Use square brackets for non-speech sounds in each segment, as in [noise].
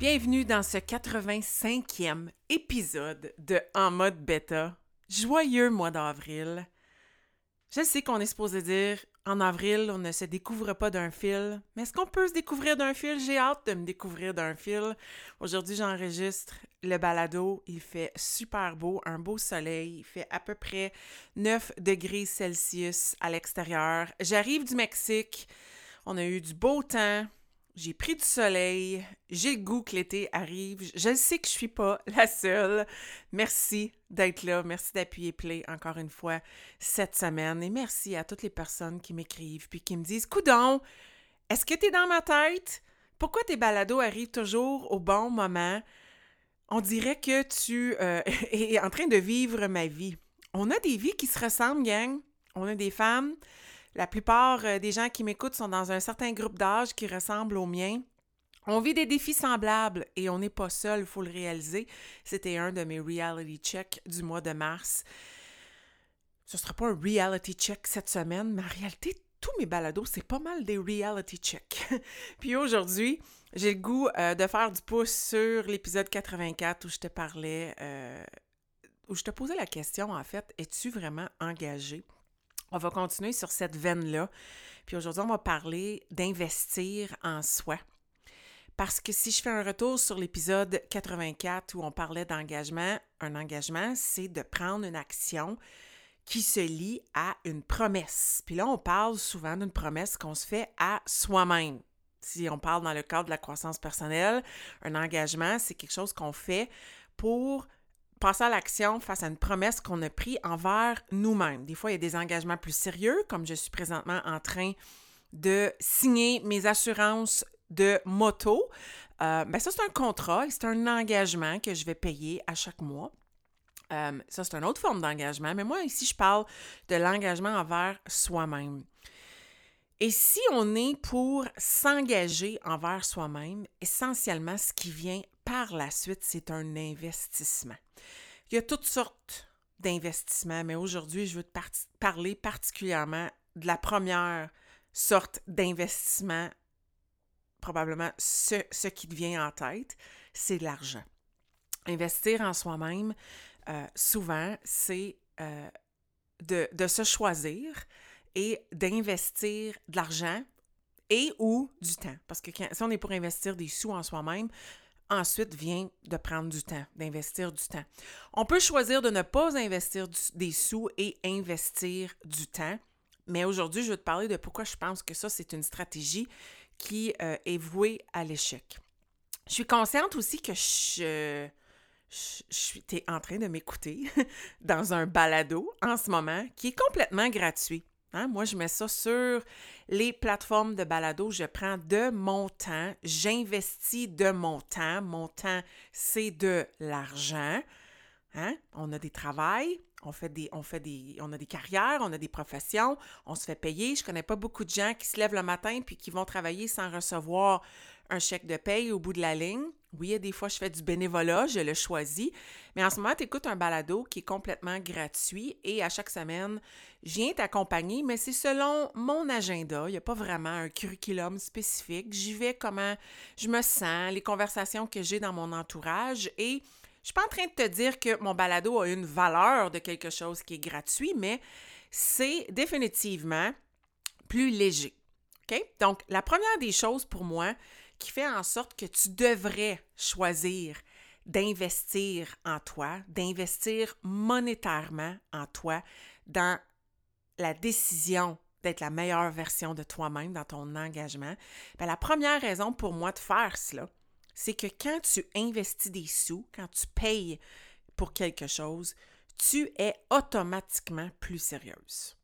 Bienvenue dans ce 85e épisode de En mode bêta. Joyeux mois d'avril. Je sais qu'on est supposé dire en avril, on ne se découvre pas d'un fil, mais est-ce qu'on peut se découvrir d'un fil? J'ai hâte de me découvrir d'un fil. Aujourd'hui, j'enregistre le balado. Il fait super beau, un beau soleil. Il fait à peu près 9 degrés Celsius à l'extérieur. J'arrive du Mexique. On a eu du beau temps. J'ai pris du soleil, j'ai le goût que l'été arrive. Je sais que je suis pas [laughs] la seule. Merci d'être là, merci d'appuyer play encore une fois cette semaine et merci à toutes les personnes qui m'écrivent puis qui me disent "Coudon, est-ce que tu es dans ma tête? Pourquoi tes balados arrivent toujours au bon moment? On dirait que tu euh, [laughs] es en train de vivre ma vie. On a des vies qui se ressemblent, gang. On a des femmes la plupart euh, des gens qui m'écoutent sont dans un certain groupe d'âge qui ressemble au mien. On vit des défis semblables et on n'est pas seul, il faut le réaliser. C'était un de mes reality checks du mois de mars. Ce ne sera pas un reality check cette semaine, mais en réalité, tous mes balados, c'est pas mal des reality checks. [laughs] Puis aujourd'hui, j'ai le goût euh, de faire du pouce sur l'épisode 84 où je te parlais, euh, où je te posais la question, en fait, es-tu vraiment engagé? On va continuer sur cette veine-là. Puis aujourd'hui, on va parler d'investir en soi. Parce que si je fais un retour sur l'épisode 84 où on parlait d'engagement, un engagement, c'est de prendre une action qui se lie à une promesse. Puis là, on parle souvent d'une promesse qu'on se fait à soi-même. Si on parle dans le cadre de la croissance personnelle, un engagement, c'est quelque chose qu'on fait pour passer à l'action face à une promesse qu'on a prise envers nous-mêmes. Des fois, il y a des engagements plus sérieux, comme je suis présentement en train de signer mes assurances de moto. Euh, ben ça, c'est un contrat et c'est un engagement que je vais payer à chaque mois. Euh, ça, c'est une autre forme d'engagement, mais moi, ici, je parle de l'engagement envers soi-même. Et si on est pour s'engager envers soi-même, essentiellement, ce qui vient par la suite, c'est un investissement. Il y a toutes sortes d'investissements, mais aujourd'hui, je veux te parler particulièrement de la première sorte d'investissement, probablement ce, qui te vient en tête, c'est l'argent. Investir en soi-même, euh, souvent, c'est euh, de se choisir et d'investir de l'argent et ou du temps. Parce que si on est pour investir des sous en soi-même, ensuite vient de prendre du temps, d'investir du temps. On peut choisir de ne pas investir des sous et investir du temps, mais aujourd'hui, je vais te parler de pourquoi je pense que ça, c'est une stratégie qui euh, est vouée à l'échec. Je suis consciente aussi que je, je, es en train de m'écouter [laughs] dans un balado en ce moment qui est complètement gratuit. Hein? Moi, je mets ça sur les plateformes de balado. Je prends de mon temps, j'investis de mon temps. Mon temps, c'est de l'argent. Hein? On a des travails, on fait des, on a des carrières, on a des professions, on se fait payer. Je connais pas beaucoup de gens qui se lèvent le matin puis qui vont travailler sans recevoir un chèque de paye au bout de la ligne. Oui, des fois, je fais du bénévolat, je le choisis. Mais en ce moment, tu écoutes un balado qui est complètement gratuit et à chaque semaine, je viens t'accompagner, mais c'est selon mon agenda. Il n'y a pas vraiment un curriculum spécifique. J'y vais comment je me sens, les conversations que j'ai dans mon entourage et je suis pas en train de te dire que mon balado a une valeur de quelque chose qui est gratuit, mais c'est définitivement plus léger. OK? Donc, la première des choses pour moi, qui fait en sorte que tu devrais choisir d'investir en toi, d'investir monétairement en toi dans la décision d'être la meilleure version de toi-même dans ton engagement, bien, la première raison pour moi de faire cela, c'est que quand tu investis des sous, quand tu payes pour quelque chose, tu es automatiquement plus sérieuse.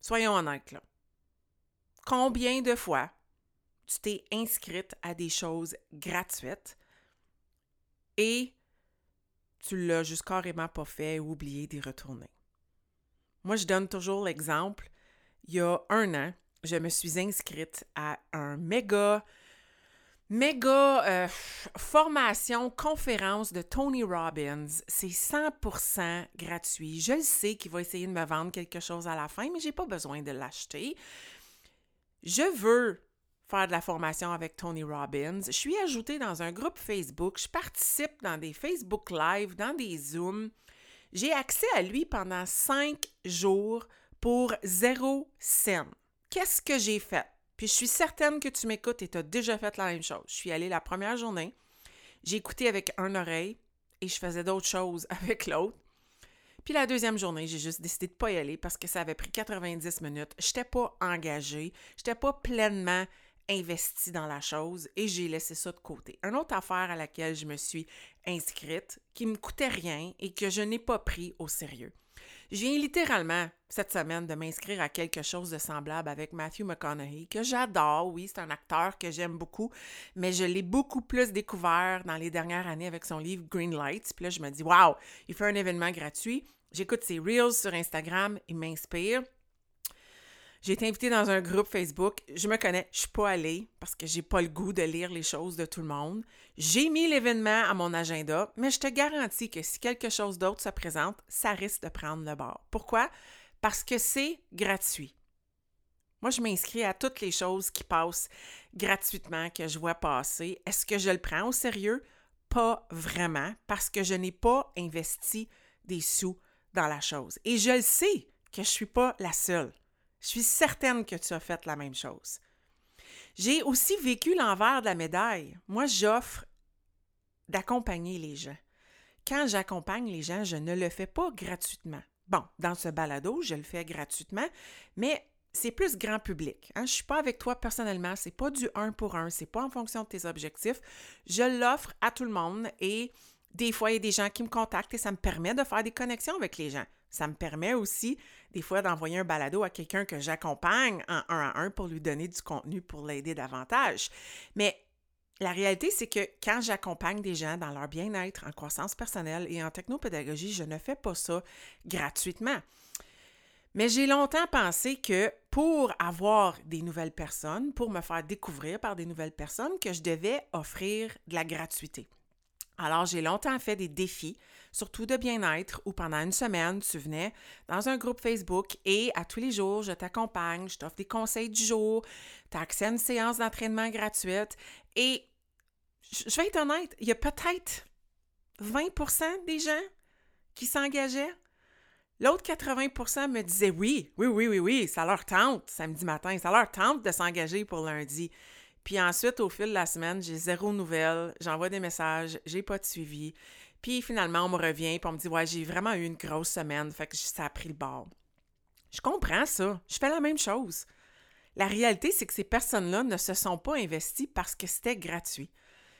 soyons honnêtes là. Combien de fois tu t'es inscrite à des choses gratuites et tu l'as juste carrément pas fait ou oublié d'y retourner? Moi, je donne toujours l'exemple. Il y a un an, je me suis inscrite à un méga méga euh, formation, conférence de Tony Robbins. C'est 100% gratuit. Je le sais qu'il va essayer de me vendre quelque chose à la fin, mais j'ai pas besoin de l'acheter. Je veux faire de la formation avec Tony Robbins. Je suis ajoutée dans un groupe Facebook. Je participe dans des Facebook Live, dans des Zooms. J'ai accès à lui pendant cinq jours pour zéro cent. Qu'est-ce que j'ai fait? Puis je suis certaine que tu m'écoutes et tu as déjà fait la même chose. Je suis allée la première journée, j'ai écouté avec un oreille et je faisais d'autres choses [laughs] avec l'autre. Puis la deuxième journée, j'ai juste décidé de ne pas y aller parce que ça avait pris 90 minutes. Je n'étais pas engagée, je n'étais pas pleinement investie dans la chose et j'ai laissé ça de côté. Une autre affaire à laquelle je me suis inscrite qui me coûtait rien et que je n'ai pas pris au sérieux. Je viens littéralement cette semaine de m'inscrire à quelque chose de semblable avec Matthew McConaughey, que j'adore. Oui, c'est un acteur que j'aime beaucoup, mais je l'ai beaucoup plus découvert dans les dernières années avec son livre Green Lights. Puis là, je me dis, waouh, il fait un événement gratuit. J'écoute ses Reels sur Instagram, il m'inspire. J'ai été invitée dans un groupe Facebook. Je me connais, je suis pas allée parce que j'ai pas le goût de lire les choses de tout le monde. J'ai mis l'événement à mon agenda, mais je te garantis que si quelque chose d'autre se présente, ça risque de prendre le bord. Pourquoi? Parce que c'est gratuit. Moi, je m'inscris à toutes les choses qui passent gratuitement, que je vois passer. Est-ce que je le prends au sérieux? Pas vraiment, parce que je n'ai pas investi des sous dans la chose. Et je le sais que je ne suis pas la seule. Je suis certaine que tu as fait la même chose. J'ai aussi vécu l'envers de la médaille. Moi, j'offre d'accompagner les gens. Quand j'accompagne les gens, je ne le fais pas gratuitement. Bon, dans ce balado, je le fais gratuitement, mais c'est plus grand public. Hein? Je ne suis pas avec toi personnellement, c'est pas du un pour un, c'est pas en fonction de tes objectifs. Je l'offre à tout le monde et des fois, il y a des gens qui me contactent et ça me permet de faire des connexions avec les gens. Ça me permet aussi, des fois, d'envoyer un balado à quelqu'un que j'accompagne en un à un pour lui donner du contenu pour l'aider davantage. Mais la réalité, c'est que quand j'accompagne des gens dans leur bien-être, en croissance personnelle et en technopédagogie, je ne fais pas ça gratuitement. Mais j'ai longtemps pensé que pour avoir des nouvelles personnes, pour me faire découvrir par des nouvelles personnes, que je devais offrir de la gratuité. Alors, j'ai longtemps fait des défis, surtout de bien-être, où pendant une semaine, tu venais dans un groupe Facebook et à tous les jours, je t'accompagne, je t'offre des conseils du jour, tu as accès à une séance d'entraînement gratuite. Et je vais être honnête, il y a peut-être 20% des gens qui s'engageaient. L'autre 80% me disait oui, oui, oui, oui, oui, ça leur tente samedi matin, ça leur tente de s'engager pour lundi. Puis ensuite, au fil de la semaine, j'ai zéro nouvelle, j'envoie des messages, j'ai pas de suivi. Puis finalement, on me revient, puis on me dit Ouais, j'ai vraiment eu une grosse semaine, fait que ça a pris le bord. Je comprends ça. Je fais la même chose. La réalité, c'est que ces personnes-là ne se sont pas investies parce que c'était gratuit.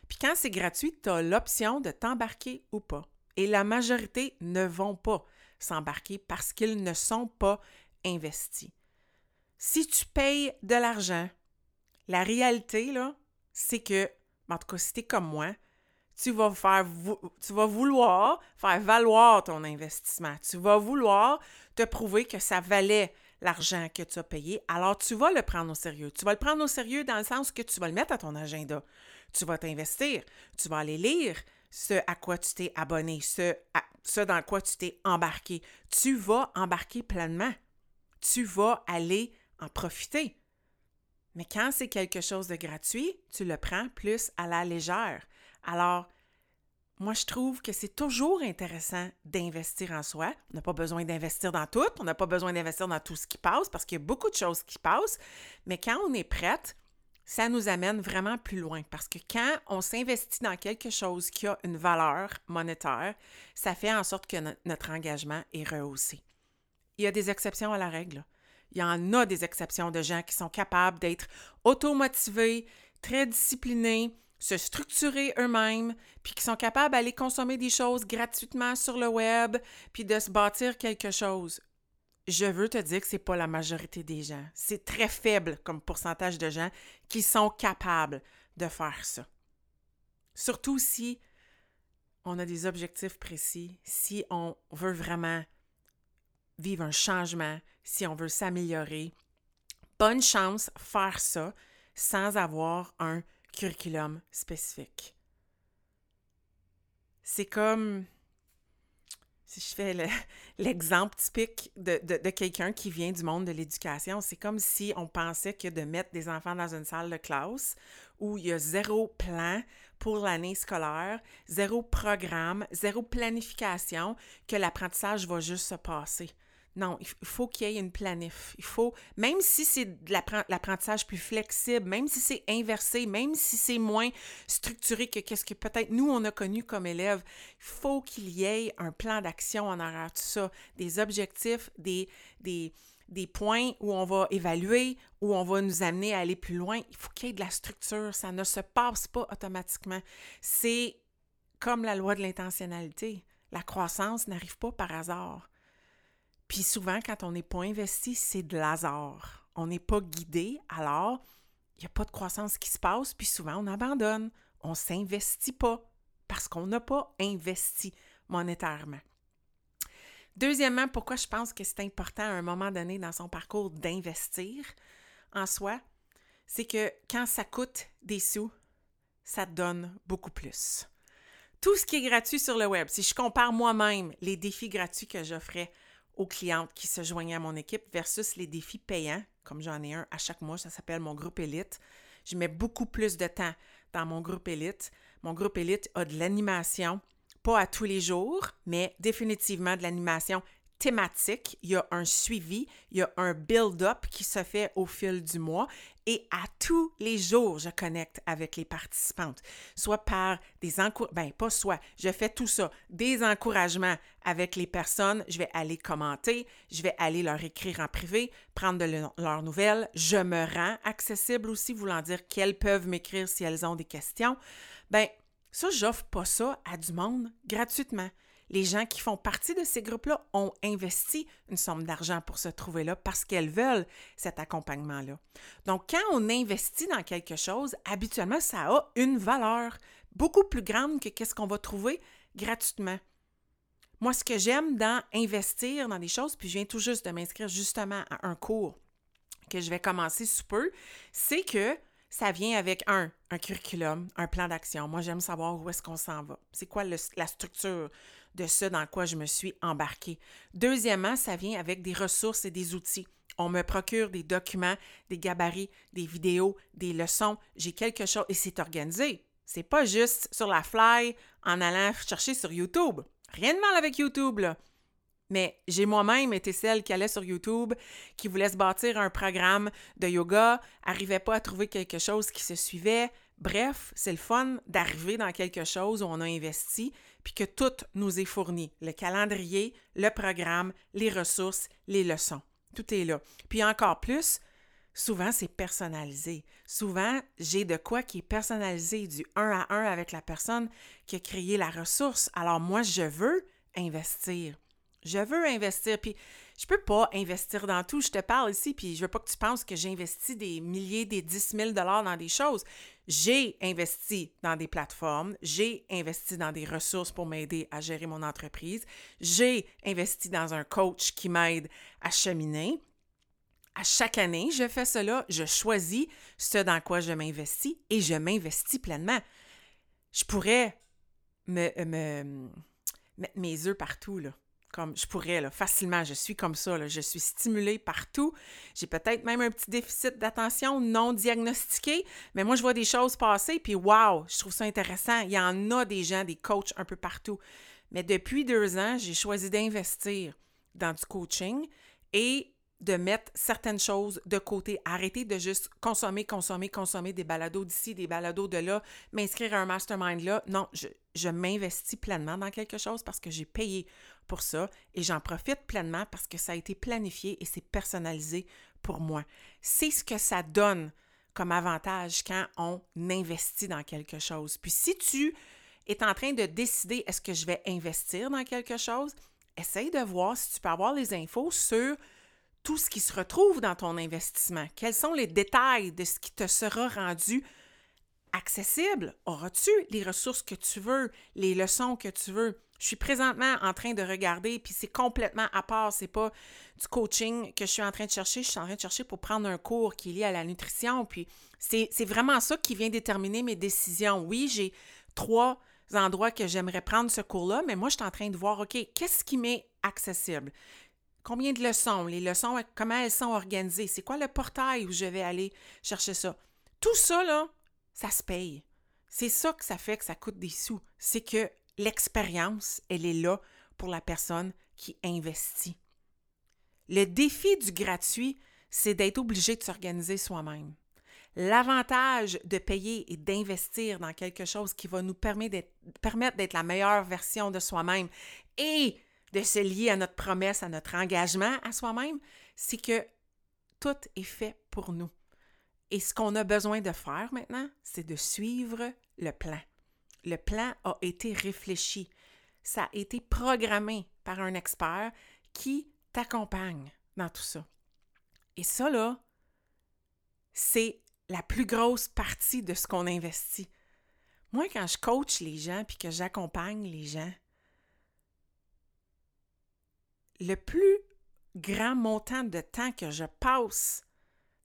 Puis quand c'est gratuit, tu as l'option de t'embarquer ou pas. Et la majorité ne vont pas s'embarquer parce qu'ils ne sont pas investis. Si tu payes de l'argent la réalité, là, c'est que, en tout cas, si t'es comme moi, tu vas, faire, tu vas vouloir faire valoir ton investissement. Tu vas vouloir te prouver que ça valait l'argent que tu as payé. Alors, tu vas le prendre au sérieux. Tu vas le prendre au sérieux dans le sens que tu vas le mettre à ton agenda. Tu vas t'investir. Tu vas aller lire ce à quoi tu t'es abonné, ce, ce dans quoi tu t'es embarqué. Tu vas embarquer pleinement. Tu vas aller en profiter. Mais quand c'est quelque chose de gratuit, tu le prends plus à la légère. Alors, moi, je trouve que c'est toujours intéressant d'investir en soi. On n'a pas besoin d'investir dans tout, on n'a pas besoin d'investir dans tout ce qui passe parce qu'il y a beaucoup de choses qui passent. Mais quand on est prête, ça nous amène vraiment plus loin parce que quand on s'investit dans quelque chose qui a une valeur monétaire, ça fait en sorte que notre engagement est rehaussé. Il y a des exceptions à la règle. Il y en a des exceptions de gens qui sont capables d'être automotivés, très disciplinés, se structurer eux-mêmes, puis qui sont capables d'aller consommer des choses gratuitement sur le web, puis de se bâtir quelque chose. je veux te dire que c'est pas la majorité des gens. C'est très faible comme pourcentage de gens qui sont capables de faire ça. Surtout si on a des objectifs précis, si on veut vraiment vivre un changement, si on veut s'améliorer. Bonne chance faire ça sans avoir un curriculum spécifique. C'est comme si je fais [laughs] l'exemple typique de, de quelqu'un qui vient du monde de l'éducation, c'est comme si on pensait que de mettre des enfants dans une salle de classe où il y a zéro plan pour l'année scolaire, zéro programme, zéro planification, que l'apprentissage va juste se passer. Non, il faut qu'il y ait une planif. Il faut, même si c'est de l'apprentissage plus flexible, même si c'est inversé, même si c'est moins structuré que qu'est-ce que peut-être nous, on a connu comme élèves, il faut qu'il y ait un plan d'action en arrière de tout ça, des objectifs, des, des, des points où on va évaluer, où on va nous amener à aller plus loin. Il faut qu'il y ait de la structure. Ça ne se passe pas automatiquement. C'est comme la loi de l'intentionnalité. La croissance n'arrive pas par hasard. Puis souvent, quand on n'est pas investi, c'est de hasard. On n'est pas guidé, alors il n'y a pas de croissance qui se passe, puis souvent on abandonne. On ne s'investit pas parce qu'on n'a pas investi monétairement. Deuxièmement, pourquoi je pense que c'est important à un moment donné dans son parcours d'investir en soi, c'est que quand ça coûte des sous, ça donne beaucoup plus. Tout ce qui est gratuit sur le web, si je compare moi-même les défis gratuits que j'offrais aux clientes qui se joignaient à mon équipe versus les défis payants, comme j'en ai un à chaque mois, ça s'appelle mon groupe élite. Je mets beaucoup plus de temps dans mon groupe élite. Mon groupe élite a de l'animation, pas à tous les jours, mais définitivement de l'animation thématique. Il y a un suivi, il y a un build-up qui se fait au fil du mois et à tous les jours, je connecte avec les participantes, soit par des encouragements, ben pas soit, je fais tout ça, des encouragements avec les personnes, je vais aller commenter, je vais aller leur écrire en privé, prendre leurs nouvelles, je me rends accessible aussi, voulant dire qu'elles peuvent m'écrire si elles ont des questions. Ben, ça, j'offre pas ça à du monde gratuitement. Les gens qui font partie de ces groupes-là ont investi une somme d'argent pour se trouver là parce qu'elles veulent cet accompagnement-là. Donc, quand on investit dans quelque chose, habituellement, ça a une valeur beaucoup plus grande que ce qu'on va trouver gratuitement. Moi, ce que j'aime dans investir dans des choses, puis je viens tout juste de m'inscrire justement à un cours que je vais commencer sous peu, c'est que ça vient avec un, un curriculum, un plan d'action. Moi, j'aime savoir où est-ce qu'on s'en va. C'est quoi la structure de ce dans quoi je me suis embarquée. Deuxièmement, ça vient avec des ressources et des outils. On me procure des documents, des gabarits, des vidéos, des leçons. J'ai quelque chose et c'est organisé. C'est pas juste sur la fly en allant chercher sur YouTube. Rien de mal avec YouTube, là. Mais j'ai moi-même été celle qui allait sur YouTube, qui voulait se bâtir un programme de yoga, arrivait pas à trouver quelque chose qui se suivait. Bref, c'est le fun d'arriver dans quelque chose où on a investi, puis que tout nous est fourni. Le calendrier, le programme, les ressources, les leçons. Tout est là. Puis encore plus, souvent c'est personnalisé. Souvent, j'ai de quoi qui est personnalisé du un à un avec la personne qui a créé la ressource. Alors moi, je veux investir. Je veux investir. Puis je peux pas investir dans tout. Je te parle ici, puis je veux pas que tu penses que j'investis des milliers, des 10 000 dollars dans des choses. J'ai investi dans des plateformes, j'ai investi dans des ressources pour m'aider à gérer mon entreprise, j'ai investi dans un coach qui m'aide à cheminer. À chaque année, je fais cela, je choisis ce dans quoi je m'investis et je m'investis pleinement. Je pourrais me, me mettre mes œufs partout, là comme je pourrais facilement. Je suis comme ça, je suis stimulée partout. J'ai peut-être même un petit déficit d'attention non diagnostiqué, mais moi, je vois des choses passer, puis waouh, je trouve ça intéressant. Il y en a des gens, des coachs un peu partout. Mais depuis deux ans, j'ai choisi d'investir dans du coaching et de mettre certaines choses de côté. Arrêter de juste consommer, consommer, consommer des balados d'ici, des balados de là, m'inscrire à un mastermind là. Non, je, je m'investis pleinement dans quelque chose parce que j'ai payé pour ça et j'en profite pleinement parce que ça a été planifié et c'est personnalisé pour moi. C'est ce que ça donne comme avantage quand on investit dans quelque chose. Puis si tu es en train de décider est-ce que je vais investir dans quelque chose, essaye de voir si tu peux avoir les infos sur tout ce qui se retrouve dans ton investissement? Quels sont les détails de ce qui te sera rendu accessible? Auras-tu les ressources que tu veux, les leçons que tu veux? Je suis présentement en train de regarder, puis c'est complètement à part, c'est pas du coaching que je suis en train de chercher, je suis en train de chercher pour prendre un cours qui est lié à la nutrition, puis c'est vraiment ça qui vient déterminer mes décisions. Oui, j'ai trois endroits que j'aimerais prendre ce cours-là, mais moi, je suis en train de voir, OK, qu'est-ce qui m'est accessible? Combien de leçons? Les leçons, comment elles sont organisées? C'est quoi le portail où je vais aller chercher ça? Tout ça, là, ça se paye. C'est ça que ça fait que ça coûte des sous. C'est que l'expérience, elle est là pour la personne qui investit. Le défi du gratuit, c'est d'être obligé de s'organiser soi-même. L'avantage de payer et d'investir dans quelque chose qui va nous permettre d'être la meilleure version de soi-même et de se lier à notre promesse, à notre engagement à soi-même, c'est que tout est fait pour nous. Et ce qu'on a besoin de faire maintenant, c'est de suivre le plan. Le plan a été réfléchi. Ça a été programmé par un expert qui t'accompagne dans tout ça. Et ça, là, c'est la plus grosse partie de ce qu'on investit. Moi, quand je coach les gens puis que j'accompagne les gens, le plus grand montant de temps que je passe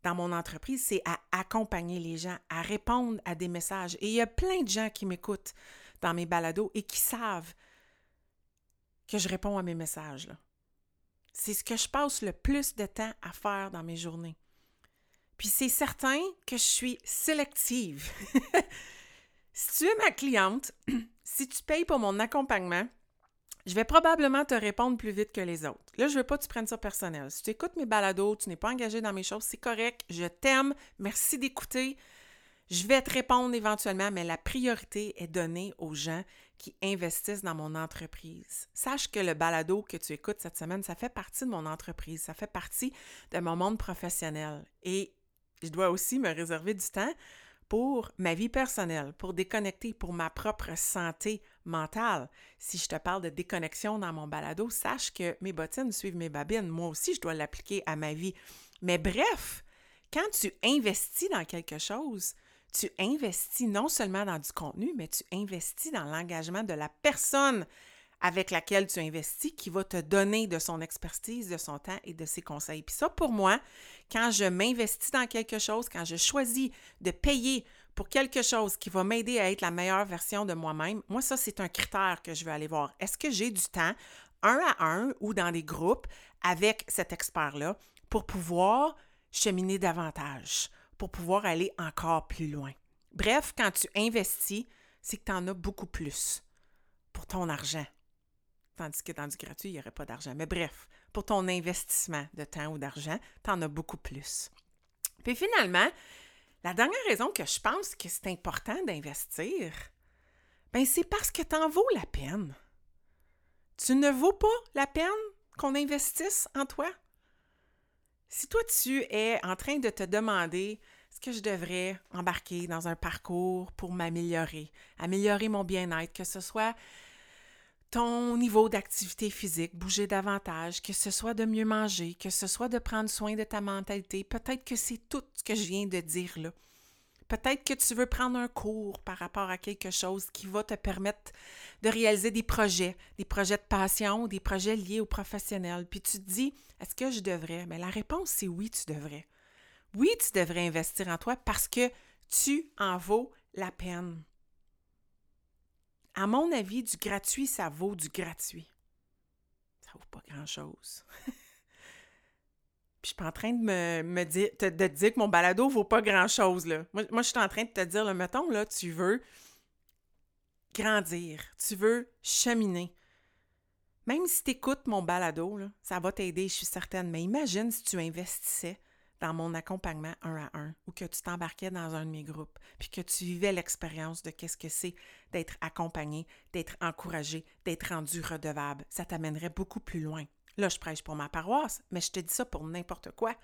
dans mon entreprise, c'est à accompagner les gens, à répondre à des messages. Et il y a plein de gens qui m'écoutent dans mes balados et qui savent que je réponds à mes messages. C'est ce que je passe le plus de temps à faire dans mes journées. Puis c'est certain que je suis sélective. [laughs] si tu es ma cliente, [clears throat] si tu payes pour mon accompagnement, je vais probablement te répondre plus vite que les autres. Là, je veux pas que tu prennes ça personnel. Si tu écoutes mes balados, tu n'es pas engagé dans mes choses, c'est correct. Je t'aime. Merci d'écouter. Je vais te répondre éventuellement, mais la priorité est donnée aux gens qui investissent dans mon entreprise. Sache que le balado que tu écoutes cette semaine, ça fait partie de mon entreprise, ça fait partie de mon monde professionnel. Et je dois aussi me réserver du temps pour ma vie personnelle, pour déconnecter, pour ma propre santé mentale. Si je te parle de déconnexion dans mon balado, sache que mes bottines suivent mes babines. Moi aussi, je dois l'appliquer à ma vie. Mais bref, quand tu investis dans quelque chose, tu investis non seulement dans du contenu, mais tu investis dans l'engagement de la personne avec laquelle tu investis qui va te donner de son expertise, de son temps et de ses conseils. Puis ça, pour moi, quand je m'investis dans quelque chose, quand je choisis de payer pour quelque chose qui va m'aider à être la meilleure version de moi-même, moi, ça, c'est un critère que je vais aller voir. Est-ce que j'ai du temps, un à un ou dans des groupes, avec cet expert-là pour pouvoir cheminer davantage, pour pouvoir aller encore plus loin? Bref, quand tu investis, c'est que tu en as beaucoup plus pour ton argent, tandis que dans du gratuit, il n'y aurait pas d'argent. Mais bref, pour ton investissement de temps ou d'argent, tu en as beaucoup plus. Puis finalement, la dernière raison que je pense que c'est important d'investir, ben c'est parce que tu en vaux la peine. Tu ne vaux pas la peine qu'on investisse en toi? Si toi, tu es en train de te demander est-ce que je devrais embarquer dans un parcours pour m'améliorer, améliorer mon bien-être, que ce soit ton niveau d'activité physique, bouger davantage, que ce soit de mieux manger, que ce soit de prendre soin de ta mentalité. Peut-être que c'est tout ce que je viens de dire là. Peut-être que tu veux prendre un cours par rapport à quelque chose qui va te permettre de réaliser des projets, des projets de passion, des projets liés au professionnel. Puis tu te dis, est-ce que je devrais? Mais la réponse, c'est oui, tu devrais. Oui, tu devrais investir en toi parce que tu en vaux la peine. À mon avis, du gratuit, ça vaut du gratuit. Ça vaut pas grand-chose. [laughs] Puis je suis pas en train de me, dire, te dire que mon balado vaut pas grand-chose. Là. Moi, je suis en train de te dire, le mettons, là, tu veux grandir, tu veux cheminer. Même si tu écoutes mon balado, là, ça va t'aider, je suis certaine. Mais imagine si tu investissais dans mon accompagnement un à un ou que tu t'embarquais dans un de mes groupes, puis que tu vivais l'expérience de qu'est-ce que c'est d'être accompagné, d'être encouragé, d'être rendu redevable. Ça t'amènerait beaucoup plus loin. Là, je prêche pour ma paroisse, mais je te dis ça pour n'importe quoi.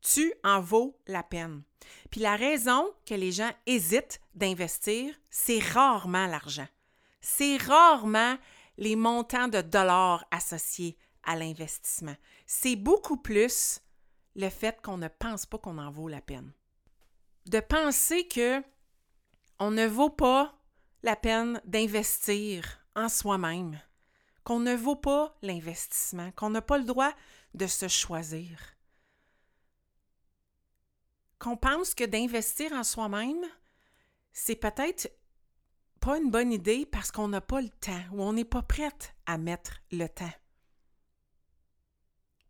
Tu en vaux la peine. Puis la raison que les gens hésitent d'investir, c'est rarement l'argent. C'est rarement les montants de dollars associés à l'investissement. C'est beaucoup plus le fait qu'on ne pense pas qu'on en vaut la peine. De penser que on ne vaut pas la peine d'investir en soi-même, qu'on ne vaut pas l'investissement, qu'on n'a pas le droit de se choisir. Qu'on pense que d'investir en soi-même, c'est peut-être pas une bonne idée parce qu'on n'a pas le temps ou on n'est pas prête à mettre le temps.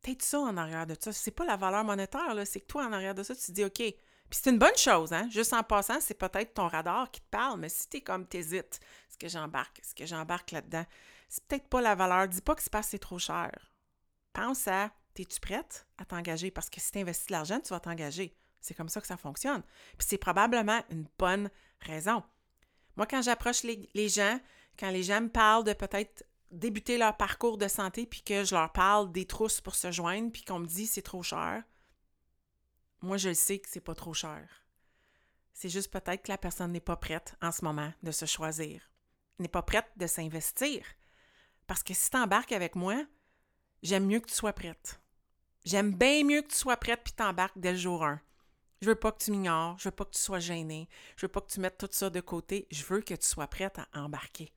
Peut-être ça en arrière de ça. C'est pas la valeur monétaire, c'est que toi, en arrière de ça, tu te dis OK. Puis c'est une bonne chose, hein? Juste en passant, c'est peut-être ton radar qui te parle, mais si t'es comme t'hésites, est-ce que j'embarque? Est-ce que j'embarque là-dedans? C'est peut-être pas la valeur. Dis pas que c'est parce que c'est trop cher. Pense à es-tu prête à t'engager? Parce que si tu investis de l'argent, tu vas t'engager. C'est comme ça que ça fonctionne. Puis c'est probablement une bonne raison. Moi, quand j'approche les, gens, quand les gens me parlent de peut-être débuter leur parcours de santé, puis que je leur parle des trousses pour se joindre, puis qu'on me dit c'est trop cher, moi, je sais que c'est pas trop cher. C'est juste peut-être que la personne n'est pas prête en ce moment de se choisir, n'est pas prête de s'investir. Parce que si tu embarques avec moi, j'aime mieux que tu sois prête. J'aime bien mieux que tu sois prête puis t'embarques dès le jour 1. Je veux pas que tu m'ignores, je veux pas que tu sois gêné, je veux pas que tu mettes tout ça de côté, je veux que tu sois prête à embarquer.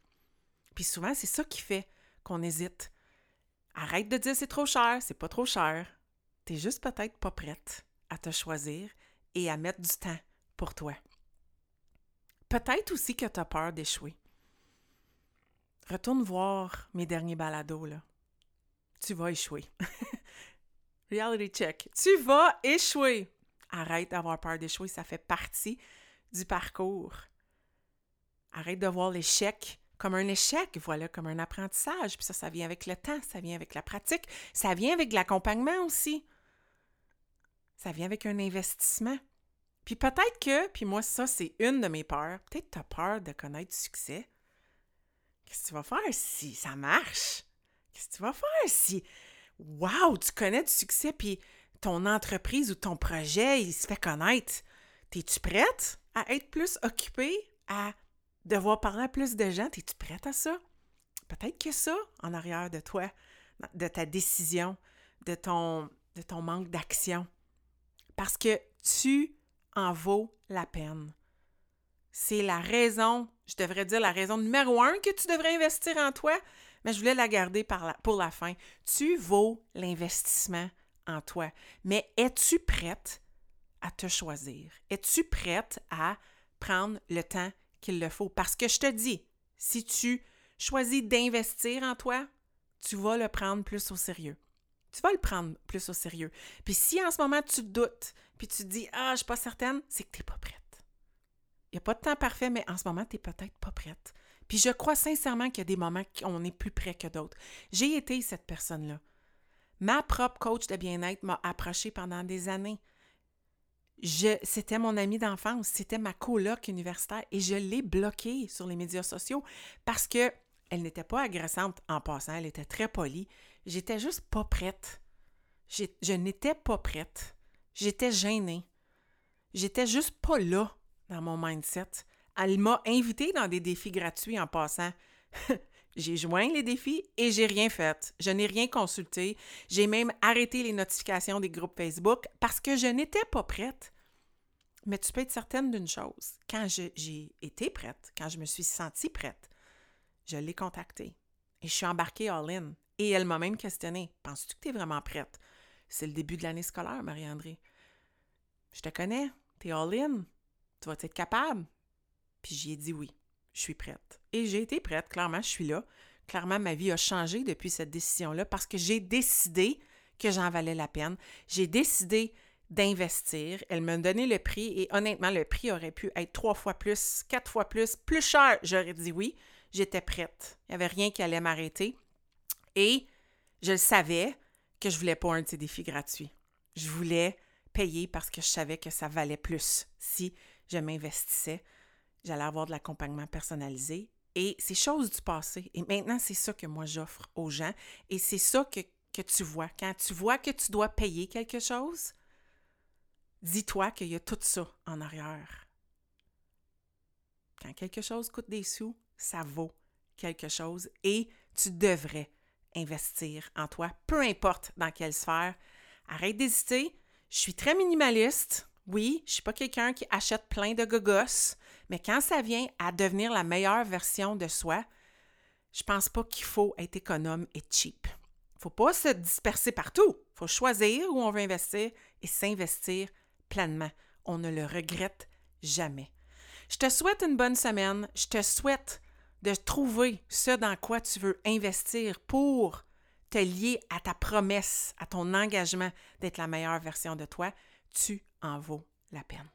Puis souvent, c'est ça qui fait qu'on hésite. Arrête de dire c'est trop cher, c'est pas trop cher. Tu es juste peut-être pas prête à te choisir et à mettre du temps pour toi. Peut-être aussi que tu as peur d'échouer. Retourne voir mes derniers balados, là. Tu vas échouer. [laughs] Reality check. Tu vas échouer. Arrête d'avoir peur d'échouer, ça fait partie du parcours. Arrête de voir l'échec comme un échec, voilà, comme un apprentissage. Puis ça, ça vient avec le temps, ça vient avec la pratique, ça vient avec l'accompagnement aussi. Ça vient avec un investissement. Puis peut-être que, puis moi, ça, c'est une de mes peurs. Peut-être tu as peur de connaître du succès. Qu'est-ce que tu vas faire si ça marche? Qu'est-ce que tu vas faire si, wow, tu connais du succès, puis ton entreprise ou ton projet, il se fait connaître. Es-tu prête à être plus occupée, à devoir parler à plus de gens? Es-tu prête à ça? Peut-être que ça, en arrière de toi, de ta décision, de ton, de ton manque d'action. Parce que tu en vaux la peine. C'est la raison, je devrais dire la raison numéro un que tu devrais investir en toi, mais je voulais la garder pour la fin. Tu vaux l'investissement en toi. Mais es-tu prête à te choisir? Es-tu prête à prendre le temps qu'il le faut? Parce que je te dis, si tu choisis d'investir en toi, tu vas le prendre plus au sérieux. Tu vas le prendre plus au sérieux. Puis si en ce moment tu doutes, puis tu te dis Ah, je suis pas certaine, c'est que tu n'es pas prête. Il n'y a pas de temps parfait, mais en ce moment, tu n'es peut-être pas prête. Puis je crois sincèrement qu'il y a des moments où on est plus près que d'autres. J'ai été cette personne-là. Ma propre coach de bien-être m'a approché pendant des années. C'était mon amie d'enfance, c'était ma coloc universitaire et je l'ai bloquée sur les médias sociaux parce que elle n'était pas agressante en passant, elle était très polie. J'étais juste pas prête. Je n'étais pas prête. J'étais gênée. J'étais juste pas là dans mon mindset. Elle m'a invitée dans des défis gratuits en passant. [laughs] J'ai joint les défis et j'ai rien fait. Je n'ai rien consulté. J'ai même arrêté les notifications des groupes Facebook parce que je n'étais pas prête. Mais tu peux être certaine d'une chose. Quand j'ai été prête, quand je me suis sentie prête, je l'ai contactée et je suis embarquée all-in. Et elle m'a même questionné Penses-tu que tu es vraiment prête? C'est le début de l'année scolaire, Marie-André. Je te connais, tu es all-in. Tu vas être capable? Puis j'y ai dit oui je suis prête. Et j'ai été prête, clairement, je suis là. Clairement, ma vie a changé depuis cette décision-là parce que j'ai décidé que j'en valais la peine. J'ai décidé d'investir. Elle m'a donné le prix et honnêtement, le prix aurait pu être trois fois plus, quatre fois plus, plus cher. J'aurais dit oui. J'étais prête. Il n'y avait rien qui allait m'arrêter. Et je savais que je voulais pas un de ces défis. Je voulais payer parce que je savais que ça valait plus si je m'investissais j'allais avoir de l'accompagnement personnalisé. Et c'est chose du passé. Et maintenant, c'est ça que moi j'offre aux gens. Et c'est ça que, que tu vois. Quand tu vois que tu dois payer quelque chose, dis-toi qu'il y a tout ça en arrière. Quand quelque chose coûte des sous, ça vaut quelque chose et tu devrais investir en toi, peu importe dans quelle sphère. Arrête d'hésiter. Je suis très minimaliste. Oui, je suis pas quelqu'un qui achète plein de gogos, mais quand ça vient à devenir la meilleure version de soi, je pense pas qu'il faut être économe et cheap. Faut pas se disperser partout. Faut choisir où on veut investir et s'investir pleinement. On ne le regrette jamais. Je te souhaite une bonne semaine. Je te souhaite de trouver ce dans quoi tu veux investir pour te lier à ta promesse, à ton engagement d'être la meilleure version de toi. Tu en vaux la peine.